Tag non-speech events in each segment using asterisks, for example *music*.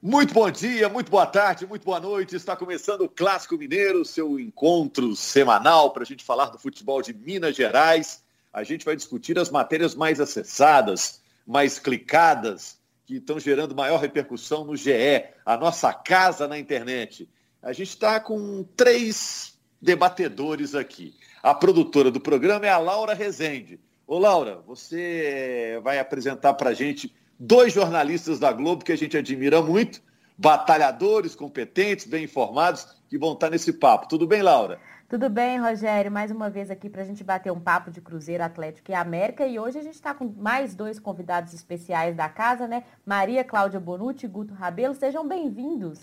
Muito bom dia, muito boa tarde, muito boa noite. Está começando o Clássico Mineiro, seu encontro semanal para a gente falar do futebol de Minas Gerais. A gente vai discutir as matérias mais acessadas, mais clicadas, que estão gerando maior repercussão no GE, a nossa casa na internet. A gente está com três debatedores aqui. A produtora do programa é a Laura Rezende. Ô Laura, você vai apresentar para a gente dois jornalistas da Globo que a gente admira muito, batalhadores, competentes, bem informados, que vão estar nesse papo. Tudo bem, Laura? Tudo bem, Rogério? Mais uma vez aqui para a gente bater um papo de Cruzeiro Atlético e América. E hoje a gente está com mais dois convidados especiais da casa, né? Maria Cláudia Bonucci e Guto Rabelo. Sejam bem-vindos.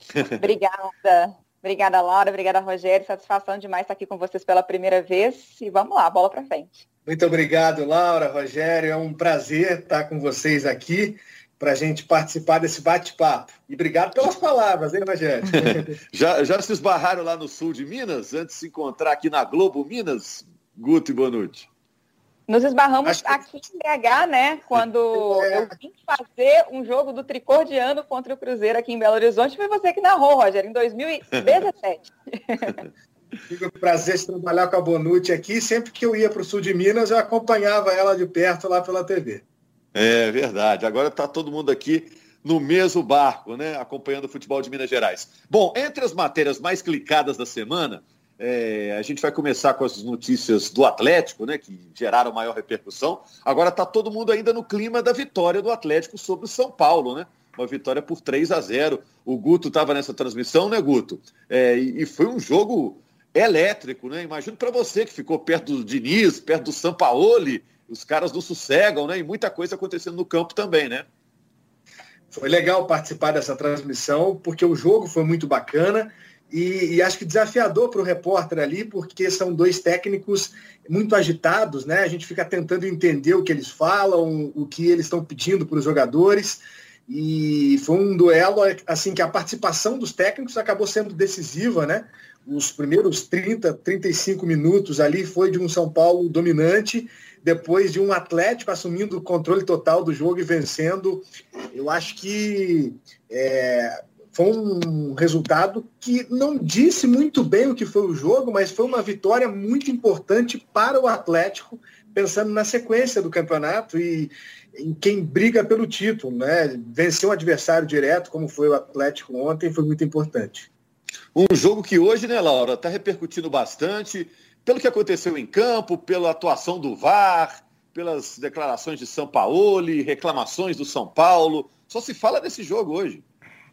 *laughs* Obrigada. Obrigada, Laura. Obrigada, Rogério. Satisfação demais estar aqui com vocês pela primeira vez. E vamos lá, bola para frente. Muito obrigado, Laura, Rogério. É um prazer estar com vocês aqui para a gente participar desse bate-papo. E obrigado pelas palavras, hein, Rogério? *laughs* já, já se esbarraram lá no sul de Minas, antes de se encontrar aqui na Globo Minas, Guto e Bonucci? Nos esbarramos que... aqui em BH, né? Quando é. eu vim fazer um jogo do Tricor de Ano contra o Cruzeiro aqui em Belo Horizonte. Foi você que narrou, Rogério, em 2017. *laughs* Tive o prazer de trabalhar com a Bonucci aqui. Sempre que eu ia para o sul de Minas, eu acompanhava ela de perto lá pela TV. É verdade. Agora está todo mundo aqui no mesmo barco, né? Acompanhando o futebol de Minas Gerais. Bom, entre as matérias mais clicadas da semana, é, a gente vai começar com as notícias do Atlético, né? Que geraram maior repercussão. Agora está todo mundo ainda no clima da vitória do Atlético sobre o São Paulo, né? Uma vitória por 3 a 0. O Guto estava nessa transmissão, né, Guto? É, e, e foi um jogo elétrico, né? Imagino para você que ficou perto do Diniz, perto do Sampaoli, os caras não sossegam, né? E muita coisa acontecendo no campo também, né? Foi legal participar dessa transmissão, porque o jogo foi muito bacana e, e acho que desafiador para o repórter ali, porque são dois técnicos muito agitados, né? A gente fica tentando entender o que eles falam, o que eles estão pedindo para os jogadores. E foi um duelo assim que a participação dos técnicos acabou sendo decisiva, né? os primeiros 30, 35 minutos ali foi de um São Paulo dominante, depois de um Atlético assumindo o controle total do jogo e vencendo. Eu acho que é, foi um resultado que não disse muito bem o que foi o jogo, mas foi uma vitória muito importante para o Atlético, pensando na sequência do campeonato e em quem briga pelo título. Né? Vencer um adversário direto, como foi o Atlético ontem, foi muito importante. Um jogo que hoje, né, Laura, está repercutindo bastante pelo que aconteceu em campo, pela atuação do VAR, pelas declarações de São Paulo, reclamações do São Paulo. Só se fala desse jogo hoje.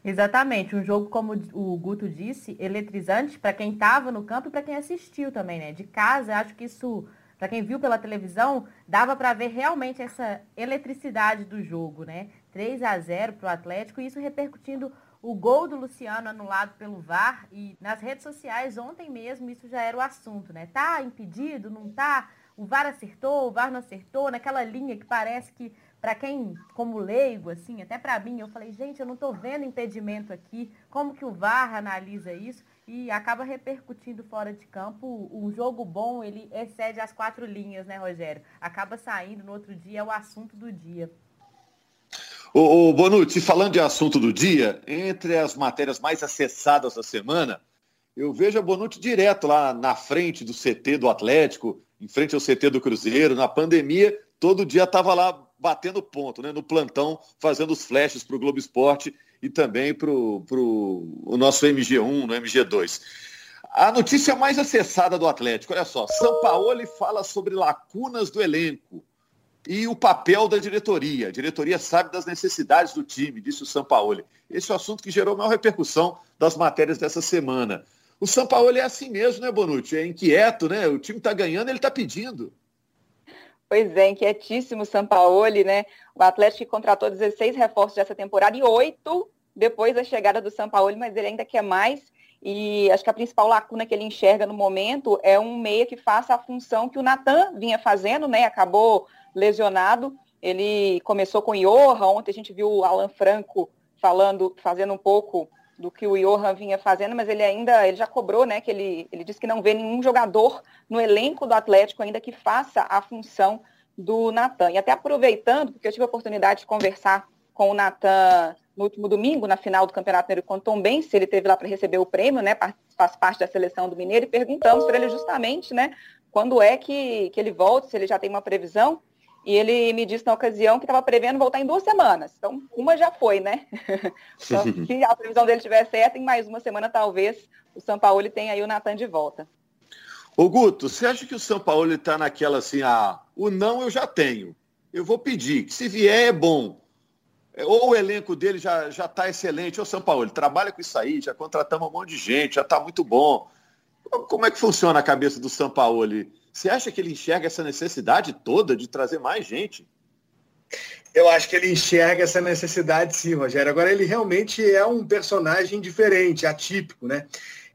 Exatamente, um jogo, como o Guto disse, eletrizante para quem estava no campo e para quem assistiu também, né? De casa, acho que isso, para quem viu pela televisão, dava para ver realmente essa eletricidade do jogo, né? 3 a 0 para o Atlético e isso repercutindo o gol do Luciano anulado pelo VAR e nas redes sociais ontem mesmo isso já era o assunto, né? Tá impedido, não tá? O VAR acertou, o VAR não acertou, naquela linha que parece que para quem como leigo assim, até para mim, eu falei, gente, eu não tô vendo impedimento aqui. Como que o VAR analisa isso? E acaba repercutindo fora de campo. Um jogo bom, ele excede as quatro linhas, né, Rogério? Acaba saindo no outro dia, é o assunto do dia. Ô, ô Bonucci, falando de assunto do dia, entre as matérias mais acessadas da semana, eu vejo a Bonucci direto lá na frente do CT do Atlético, em frente ao CT do Cruzeiro, na pandemia, todo dia estava lá batendo ponto, né, no plantão, fazendo os flashes para o Globo Esporte e também para o nosso MG1, no MG2. A notícia mais acessada do Atlético, olha só, São Paulo fala sobre lacunas do elenco e o papel da diretoria. A diretoria sabe das necessidades do time, disse o Sampaoli. Esse é o assunto que gerou maior repercussão das matérias dessa semana. O Sampaoli é assim mesmo, né, Bonucci? É inquieto, né? O time está ganhando, ele está pedindo. Pois é, inquietíssimo o Sampaoli, né? O Atlético contratou 16 reforços dessa temporada e oito depois da chegada do Sampaoli, mas ele ainda quer mais. E acho que a principal lacuna que ele enxerga no momento é um meia que faça a função que o Natan vinha fazendo, né? Acabou lesionado. Ele começou com Johan, ontem a gente viu o Alan Franco falando, fazendo um pouco do que o Johan vinha fazendo, mas ele ainda, ele já cobrou, né, que ele, ele disse que não vê nenhum jogador no elenco do Atlético ainda que faça a função do Natan. E até aproveitando, porque eu tive a oportunidade de conversar com o Natan no último domingo, na final do Campeonato Mineiro com Tom Bense, ele teve lá para receber o prêmio, né, faz parte da seleção do Mineiro, e perguntamos para ele justamente, né, quando é que, que ele volta, se ele já tem uma previsão, e ele me disse na ocasião que estava prevendo voltar em duas semanas. Então, uma já foi, né? *laughs* então, se a previsão dele estiver certa, em mais uma semana, talvez, o São Paulo tenha aí o Natan de volta. Ô Guto, você acha que o São Paulo está naquela assim, ah, o não eu já tenho. Eu vou pedir, que se vier é bom. Ou o elenco dele já está excelente, ou São Paulo, trabalha com isso aí, já contratamos um monte de gente, já está muito bom. Como é que funciona a cabeça do São Paulo? Você acha que ele enxerga essa necessidade toda de trazer mais gente? Eu acho que ele enxerga essa necessidade sim, Rogério. Agora, ele realmente é um personagem diferente, atípico, né?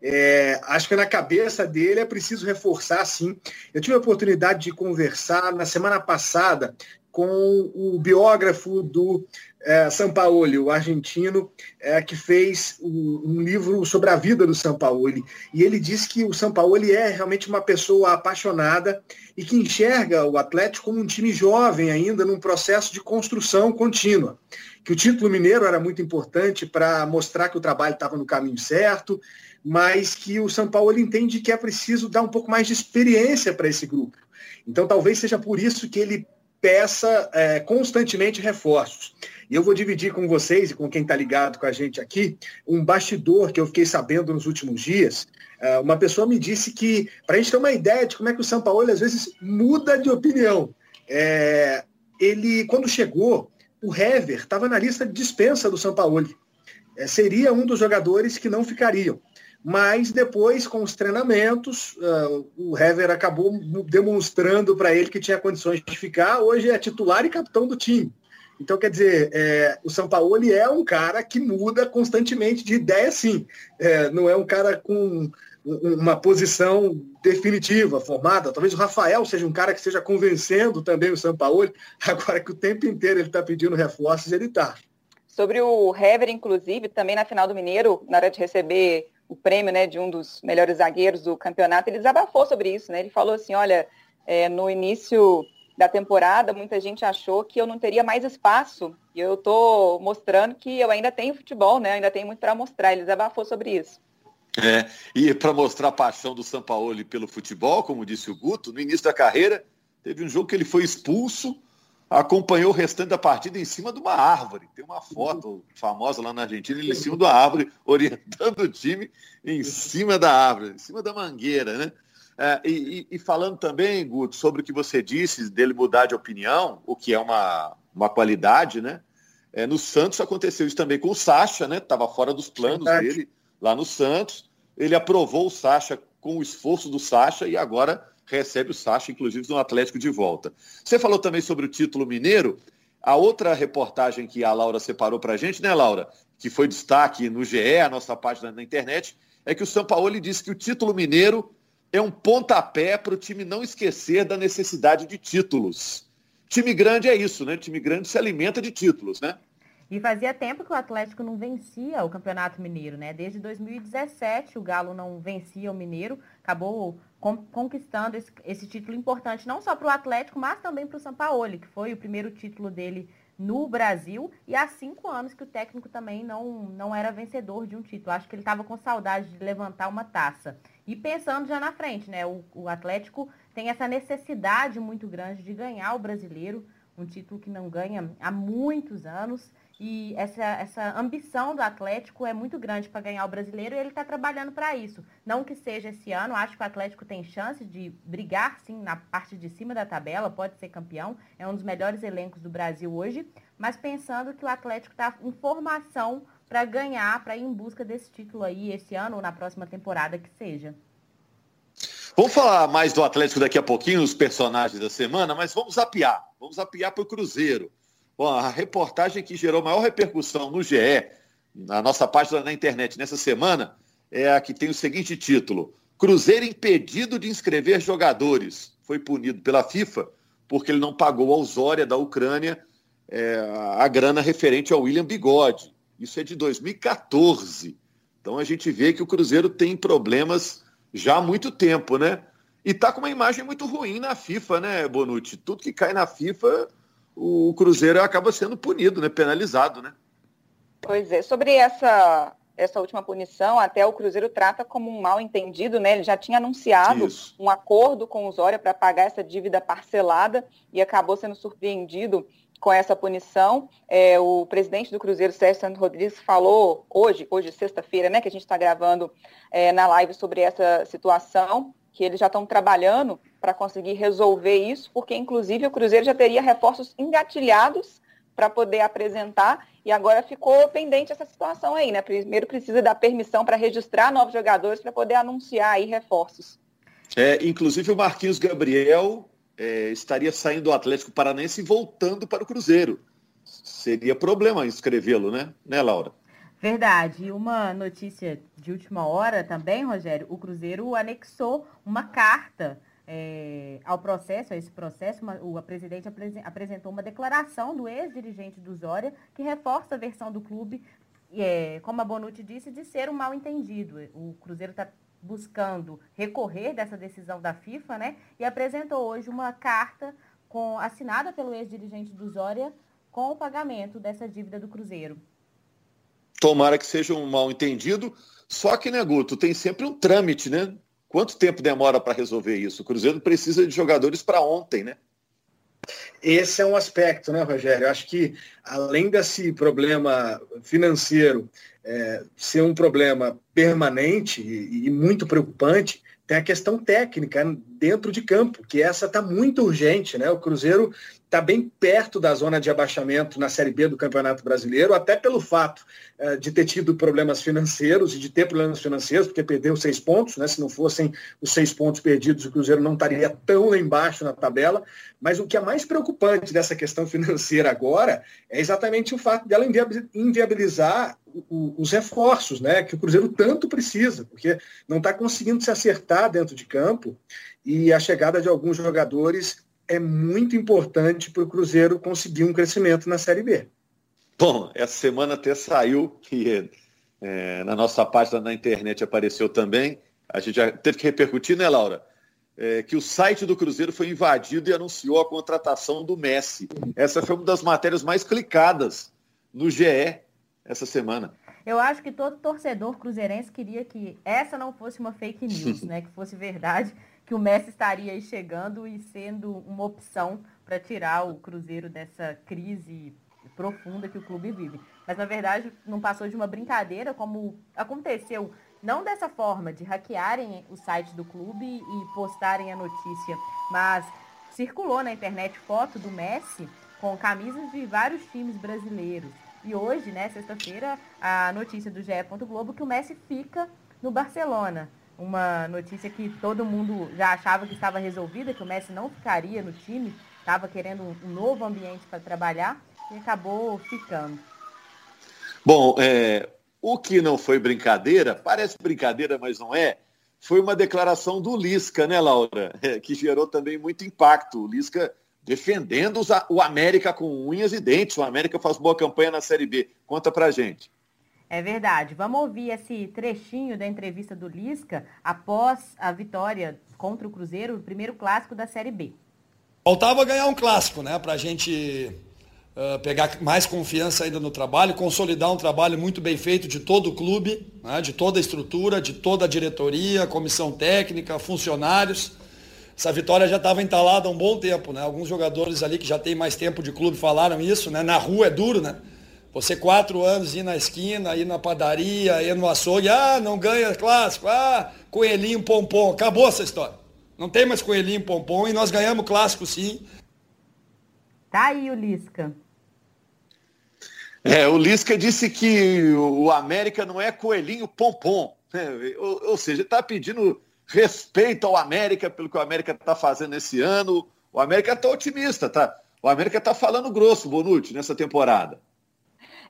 É, acho que na cabeça dele é preciso reforçar, sim. Eu tive a oportunidade de conversar na semana passada com o biógrafo do é, Sampaoli, o argentino, é, que fez um, um, livro sobre a vida do Sampaoli. E ele diz que o Sampaoli é realmente uma pessoa apaixonada e que enxerga o Atlético como um time jovem ainda, num processo de construção contínua. Que o título mineiro era muito importante para mostrar que o trabalho estava no caminho certo, mas que o São Paulo entende que é preciso dar um pouco mais de experiência para esse grupo. Então talvez seja por isso que ele peça é, constantemente reforços. E eu vou dividir com vocês e com quem está ligado com a gente aqui um bastidor que eu fiquei sabendo nos últimos dias. É, uma pessoa me disse que, para a gente ter uma ideia de como é que o São Paulo às vezes muda de opinião, é, ele, quando chegou, o Hever estava na lista de dispensa do São Paulo. É, seria um dos jogadores que não ficariam mas depois, com os treinamentos, uh, o Hever acabou demonstrando para ele que tinha condições de ficar. Hoje é titular e capitão do time. Então, quer dizer, é, o São Paulo é um cara que muda constantemente de ideia, sim. É, não é um cara com uma posição definitiva, formada. Talvez o Rafael seja um cara que esteja convencendo também o São Paulo. *laughs* Agora que o tempo inteiro ele está pedindo reforços, ele está. Sobre o Hever, inclusive, também na final do Mineiro, na hora de receber o prêmio né, de um dos melhores zagueiros do campeonato, ele desabafou sobre isso, né? Ele falou assim, olha, é, no início da temporada, muita gente achou que eu não teria mais espaço. E eu estou mostrando que eu ainda tenho futebol, né? Ainda tenho muito para mostrar. Ele desabafou sobre isso. É, e para mostrar a paixão do Sampaoli pelo futebol, como disse o Guto, no início da carreira, teve um jogo que ele foi expulso acompanhou o restante da partida em cima de uma árvore. Tem uma foto famosa lá na Argentina, ele em cima da árvore, *laughs* orientando o time em cima da árvore, em cima da mangueira, né? É, e, e, falando também, Guto, sobre o que você disse dele mudar de opinião, o que é uma, uma qualidade, né? É, no Santos aconteceu isso também com o Sacha, né? Estava fora dos planos Verdade. dele lá no Santos. Ele aprovou o Sacha com o esforço do Sacha e agora recebe o Sacha, inclusive, no Atlético de volta. Você falou também sobre o título mineiro. A outra reportagem que a Laura separou para a gente, né, Laura? Que foi destaque no GE, a nossa página na internet, é que o São Paulo disse que o título mineiro é um pontapé para o time não esquecer da necessidade de títulos. Time grande é isso, né? Time grande se alimenta de títulos, né? E fazia tempo que o Atlético não vencia o Campeonato Mineiro, né? Desde 2017 o Galo não vencia o Mineiro, acabou conquistando esse, esse, título importante não só para o Atlético, mas também para o Sampaoli, que foi o primeiro título dele no Brasil e há cinco anos que o técnico também não, não era vencedor de um título. Acho que ele estava com saudade de levantar uma taça. E pensando já na frente, né? O, o Atlético tem essa necessidade muito grande de ganhar o brasileiro, um título que não ganha há muitos anos. E essa, essa ambição do Atlético é muito grande para ganhar o brasileiro e ele está trabalhando para isso. Não que seja esse ano, acho que o Atlético tem chance de brigar sim na parte de cima da tabela, pode ser campeão, é um dos melhores elencos do Brasil hoje, mas pensando que o Atlético está em formação para ganhar, para ir em busca desse título aí esse ano ou na próxima temporada que seja. Vamos falar mais do Atlético daqui a pouquinho, os personagens da semana, mas vamos apiar. Vamos apiar para o Cruzeiro. Bom, a reportagem que gerou maior repercussão no GE, na nossa página na internet nessa semana, é a que tem o seguinte título: Cruzeiro impedido de inscrever jogadores. Foi punido pela FIFA porque ele não pagou ao Zória da Ucrânia é, a grana referente ao William Bigode. Isso é de 2014. Então a gente vê que o Cruzeiro tem problemas já há muito tempo, né? E tá com uma imagem muito ruim na FIFA, né, Bonucci? Tudo que cai na FIFA o Cruzeiro acaba sendo punido, né? penalizado, né? Pois é, sobre essa essa última punição, até o Cruzeiro trata como um mal entendido, né? Ele já tinha anunciado Isso. um acordo com o Zória para pagar essa dívida parcelada e acabou sendo surpreendido com essa punição. É, o presidente do Cruzeiro, Sérgio Santos Rodrigues, falou hoje, hoje sexta-feira, né, que a gente está gravando é, na live sobre essa situação, que eles já estão trabalhando para conseguir resolver isso, porque inclusive o Cruzeiro já teria reforços engatilhados para poder apresentar e agora ficou pendente essa situação aí, né? Primeiro precisa dar permissão para registrar novos jogadores para poder anunciar aí reforços. É, inclusive o Marquinhos Gabriel é, estaria saindo do Atlético Paranaense e voltando para o Cruzeiro. Seria problema inscrevê-lo, né? Né, Laura? Verdade. E uma notícia de última hora também, Rogério, o Cruzeiro anexou uma carta é, ao processo, a esse processo, uma, o presidente apresentou uma declaração do ex-dirigente do Zória que reforça a versão do clube, é, como a Bonucci disse, de ser um mal entendido. O Cruzeiro está buscando recorrer dessa decisão da FIFA, né? E apresentou hoje uma carta com, assinada pelo ex-dirigente do Zória com o pagamento dessa dívida do Cruzeiro. Tomara que seja um mal entendido, só que, né, Guto, tem sempre um trâmite, né? Quanto tempo demora para resolver isso? O Cruzeiro precisa de jogadores para ontem, né? Esse é um aspecto, né, Rogério? Eu acho que além desse problema financeiro é, ser um problema permanente e, e muito preocupante, tem a questão técnica dentro de campo, que essa está muito urgente, né? O Cruzeiro está bem perto da zona de abaixamento na Série B do Campeonato Brasileiro, até pelo fato uh, de ter tido problemas financeiros e de ter problemas financeiros, porque perdeu seis pontos, né? Se não fossem os seis pontos perdidos, o Cruzeiro não estaria tão lá embaixo na tabela. Mas o que é mais preocupante dessa questão financeira agora é exatamente o fato dela inviabilizar os reforços, né? Que o Cruzeiro tanto precisa, porque não está conseguindo se acertar dentro de campo e a chegada de alguns jogadores é muito importante para o Cruzeiro conseguir um crescimento na Série B. Bom, essa semana até saiu, que é, na nossa página na internet apareceu também, a gente já teve que repercutir, né, Laura? É, que o site do Cruzeiro foi invadido e anunciou a contratação do Messi. Essa foi uma das matérias mais clicadas no GE essa semana. Eu acho que todo torcedor cruzeirense queria que essa não fosse uma fake news, *laughs* né? Que fosse verdade que o Messi estaria aí chegando e sendo uma opção para tirar o Cruzeiro dessa crise profunda que o clube vive. Mas na verdade não passou de uma brincadeira, como aconteceu não dessa forma de hackearem o site do clube e postarem a notícia, mas circulou na internet foto do Messi com camisas de vários times brasileiros. E hoje, né, sexta-feira, a notícia do GE. Globo que o Messi fica no Barcelona uma notícia que todo mundo já achava que estava resolvida, que o Messi não ficaria no time, estava querendo um novo ambiente para trabalhar e acabou ficando. Bom, é, o que não foi brincadeira, parece brincadeira, mas não é, foi uma declaração do Lisca, né, Laura? *laughs* É, que gerou também muito impacto. O Lisca defendendo o América com unhas e dentes. O América faz boa campanha na Série B. Conta pra gente. É verdade. Vamos ouvir esse trechinho da entrevista do Lisca após a vitória contra o Cruzeiro, o primeiro clássico da Série B. Faltava ganhar um clássico, né? Para a gente uh, pegar mais confiança ainda no trabalho, consolidar um trabalho muito bem feito de todo o clube, né? de toda a estrutura, de toda a diretoria, comissão técnica, funcionários. Essa vitória já estava entalada há um bom tempo, né? Alguns jogadores ali que já têm mais tempo de clube falaram isso, né? Na rua é duro, né? Você quatro anos ir na esquina, ir na padaria, ir no açougue, ah, não ganha clássico, ah, coelhinho pompom. Acabou essa história. Não tem mais coelhinho pompom e nós ganhamos clássico sim. Tá aí o Lisca. É, o Lisca disse que o América não é coelhinho pompom. Né? Ou, ou seja, está pedindo respeito ao América pelo que o América está fazendo esse ano. O América está otimista, tá? O América está falando grosso, Bonucci, nessa temporada.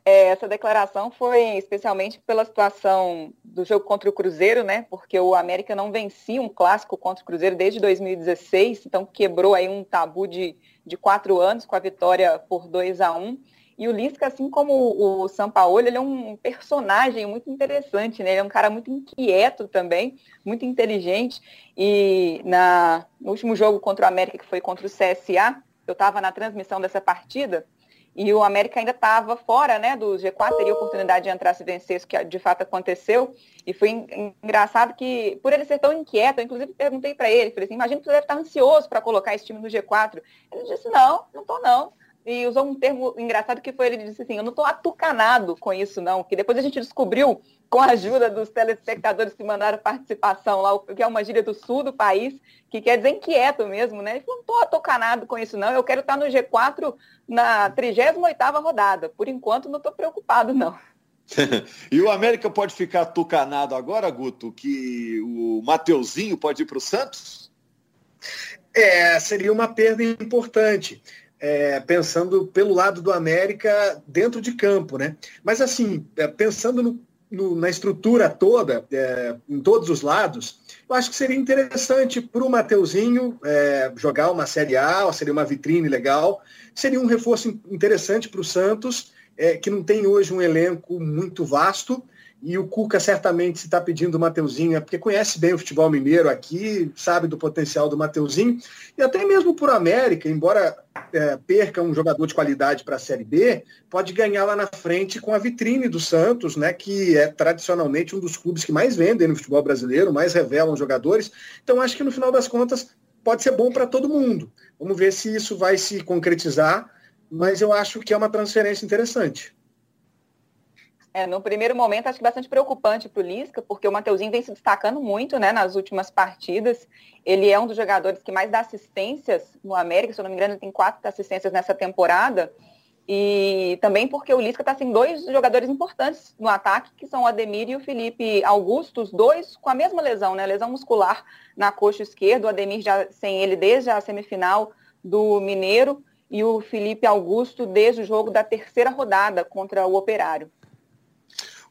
É, essa declaração foi especialmente pela situação do jogo contra o Cruzeiro, né? Porque o América não vencia um clássico contra o Cruzeiro desde 2016, então quebrou aí um tabu de, de quatro anos com a vitória por 2 a 1 um. E o Lisca, assim como o Sampaoli, ele é um personagem muito interessante, né? Ele é um cara muito inquieto também, muito inteligente. E na, no último jogo contra o América, que foi contra o CSA, eu estava na transmissão dessa partida, e o América ainda estava fora né, do G4, teria oportunidade de entrar se vencesse, que de fato aconteceu. E foi engraçado que, por ele ser tão inquieto, eu inclusive perguntei para ele, falei assim, imagina que você deve estar ansioso para colocar esse time no G4. Ele disse, não, não estou não e usou um termo engraçado que foi, ele disse assim, eu não estou atucanado com isso não, que depois a gente descobriu, com a ajuda dos telespectadores que mandaram participação lá, que é uma gíria do sul do país, que quer dizer inquieto mesmo, né? Ele falou, não estou atucanado com isso não, eu quero estar no G4 na 38ª rodada, por enquanto não estou preocupado não. *laughs* *laughs* e o América pode ficar atucanado agora, Guto, que o Mateuzinho pode ir para o Santos? É, seria uma perda importante é, pensando pelo lado do América dentro de campo, né? Mas assim, é, pensando no, no, na estrutura toda, é, em todos os lados, eu acho que seria interessante para o Mateuzinho é, jogar uma Série A, seria uma vitrine legal, seria um reforço interessante para o Santos, é, que não tem hoje um elenco muito vasto, e o Cuca certamente se está pedindo o Mateuzinho, é porque conhece bem o futebol mineiro aqui, sabe do potencial do Mateuzinho, e até mesmo por América, embora é, perca um jogador de qualidade para a Série B, pode ganhar lá na frente com a vitrine do Santos, né, que é tradicionalmente um dos clubes que mais vendem no futebol brasileiro, mais revelam jogadores. Então acho que no final das contas pode ser bom para todo mundo. Vamos ver se isso vai se concretizar, mas eu acho que é uma transferência interessante. É, no primeiro momento, acho que bastante preocupante para o Lisca, porque o Mateuzinho vem se destacando muito né, nas últimas partidas. Ele é um dos jogadores que mais dá assistências no América, se eu não me engano, ele tem quatro assistências nessa temporada. E também porque o Lisca está sem dois jogadores importantes no ataque, que são o Ademir e o Felipe Augusto, os dois com a mesma lesão, né? Lesão muscular na coxa esquerda, o Ademir já sem ele desde a semifinal do Mineiro e o Felipe Augusto desde o jogo da terceira rodada contra o Operário.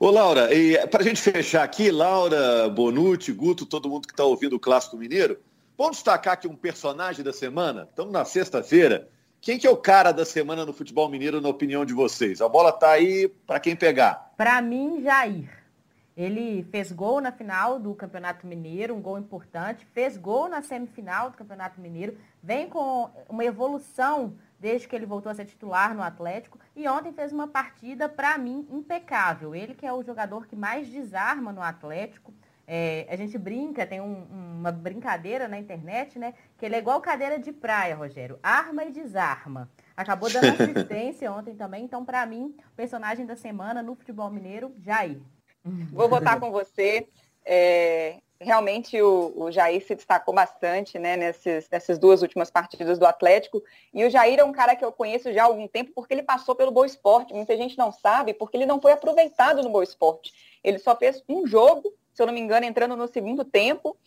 Ô, Laura, para a gente fechar aqui, Laura, Bonucci, Guto, todo mundo que está ouvindo o Clássico Mineiro, vamos destacar aqui um personagem da semana? Estamos na sexta-feira. Quem que é o cara da semana no futebol mineiro, na opinião de vocês? A bola está aí para quem pegar. Para mim, Jair. Ele fez gol na final do Campeonato Mineiro, um gol importante, fez gol na semifinal do Campeonato Mineiro, vem com uma evolução desde que ele voltou a ser titular no Atlético. E ontem fez uma partida, para mim, impecável. Ele que é o jogador que mais desarma no Atlético. É, a gente brinca, tem um, uma brincadeira na internet, né? Que ele é igual cadeira de praia, Rogério. Arma e desarma. Acabou dando *laughs* assistência ontem também. Então, para mim, personagem da semana no futebol mineiro, Jair. Vou votar com você. É, realmente o, o, Jair se destacou bastante né, nesses, nessas duas últimas partidas do Atlético. E o Jair é um cara que eu conheço já há algum tempo porque ele passou pelo Boa Esporte. Muita gente não sabe porque ele não foi aproveitado no Boa Esporte. Ele só fez um jogo, se eu não me engano, entrando no segundo tempo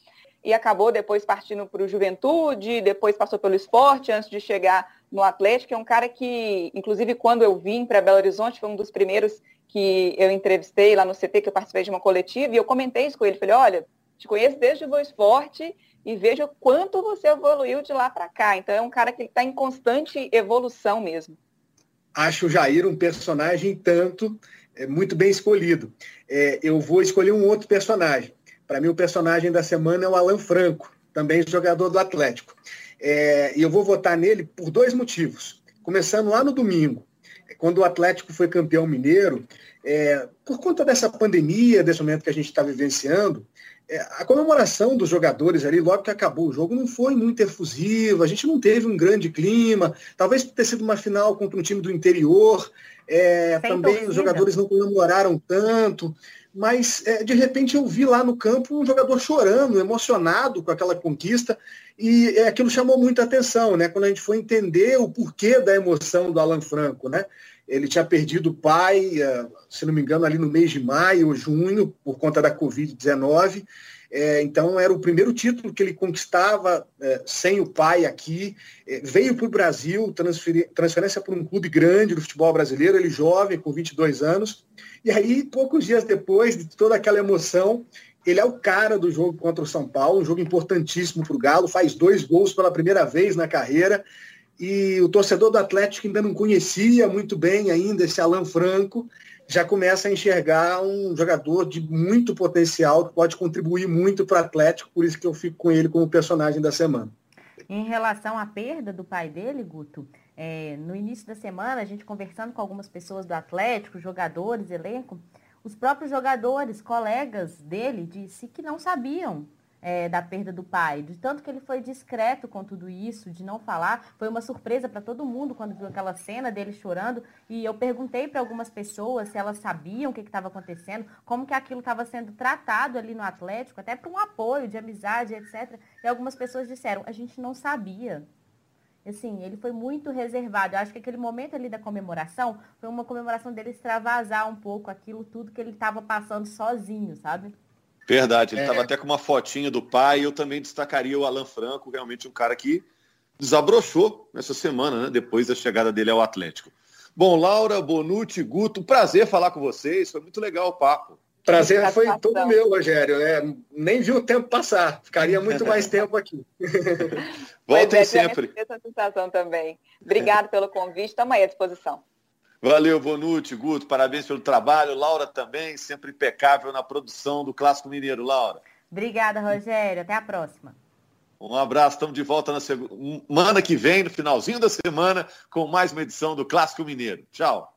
e acabou depois partindo para o Juventude, depois passou pelo esporte antes de chegar no Atlético. É um cara que, inclusive, quando eu vim para Belo Horizonte, foi um dos primeiros que eu entrevistei lá no CT, que eu participei de uma coletiva, e eu comentei isso com ele. Falei, olha, te conheço desde o Boa Esporte e vejo quanto você evoluiu de lá para cá. Então é um cara que está em constante evolução mesmo. Acho o Jair um personagem tanto é, muito bem escolhido. É, eu vou escolher um outro personagem. Para mim, o personagem da semana é o Alan Franco, também jogador do Atlético. É, e eu vou votar nele por dois motivos. Começando lá no domingo, quando o Atlético foi campeão mineiro, é, por conta dessa pandemia, desse momento que a gente está vivenciando, é, a comemoração dos jogadores ali, logo que acabou o jogo, não foi muito efusiva, a gente não teve um grande clima, talvez ter sido uma final contra um time do interior, é, também torcida. os jogadores não comemoraram tanto, mas é, de repente eu vi lá no campo um jogador chorando, emocionado com aquela conquista, e é, aquilo chamou muita atenção, né? Quando a gente foi entender o porquê da emoção do Alan Franco, né? Ele tinha perdido o pai, é, se não me engano, ali no mês de maio ou junho, por conta da Covid-19. É, então, era o primeiro título que ele conquistava é, sem o pai aqui. É, veio para o Brasil, transferência para um clube grande do futebol brasileiro, ele jovem, com 22 anos. E aí, poucos dias depois de toda aquela emoção, ele é o cara do jogo contra o São Paulo, um jogo importantíssimo para o Galo, faz dois gols pela primeira vez na carreira e o torcedor do Atlético ainda não conhecia muito bem ainda esse Alan Franco, já começa a enxergar um jogador de muito potencial que pode contribuir muito para o Atlético, por isso que eu fico com ele como personagem da semana. Em relação à perda do pai dele, Guto, É, no início da semana, a gente conversando com algumas pessoas do Atlético, jogadores, elenco, os próprios jogadores, colegas dele, disse que não sabiam é, da perda do pai, de tanto que ele foi discreto com tudo isso, de não falar. Foi uma surpresa para todo mundo quando viu aquela cena dele chorando. E eu perguntei para algumas pessoas se elas sabiam o que estava acontecendo, como que aquilo estava sendo tratado ali no Atlético, até para um apoio de amizade, etc. E algumas pessoas disseram, a gente não sabia. Assim, ele foi muito reservado. Eu acho que aquele momento ali da comemoração foi uma comemoração dele extravasar um pouco aquilo tudo que ele estava passando sozinho, sabe? Verdade, ele estava é. até com uma fotinha do pai. Eu também destacaria o Alan Franco, realmente um cara que desabrochou nessa semana, né, depois da chegada dele ao Atlético. Bom, Laura, Bonucci, Guto, prazer falar com vocês. Foi muito legal o papo. Prazer foi todo meu, Rogério. É, nem vi o tempo passar. Ficaria muito mais *laughs* tempo aqui. Voltem é, sempre. Essa sensação também. Obrigado pelo convite. Estamos aí à disposição. Valeu, Bonucci, Guto, parabéns pelo trabalho. Laura também, sempre impecável na produção do Clássico Mineiro. Laura. Obrigada, Rogério. Até a próxima. Um abraço, estamos de volta na semana que vem, no finalzinho da semana, com mais uma edição do Clássico Mineiro. Tchau.